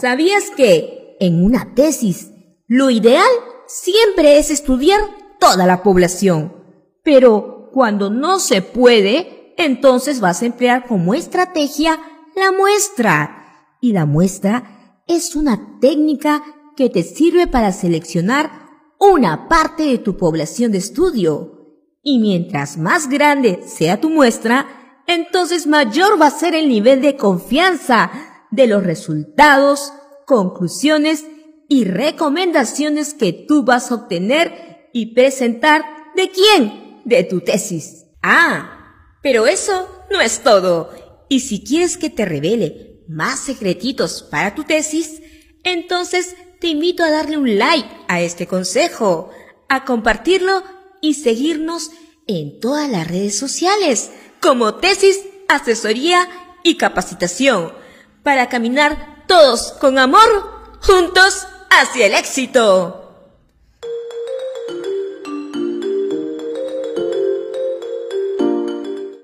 ¿Sabías que en una tesis lo ideal siempre es estudiar toda la población? Pero cuando no se puede, entonces vas a emplear como estrategia la muestra. Y la muestra es una técnica que te sirve para seleccionar una parte de tu población de estudio. Y mientras más grande sea tu muestra, entonces mayor va a ser el nivel de confianza de los resultados, conclusiones y recomendaciones que tú vas a obtener y presentar de quién? De tu tesis. Ah, pero eso no es todo. Y si quieres que te revele más secretitos para tu tesis, entonces te invito a darle un like a este consejo, a compartirlo y seguirnos en todas las redes sociales como tesis, asesoría y capacitación para caminar todos con amor juntos hacia el éxito.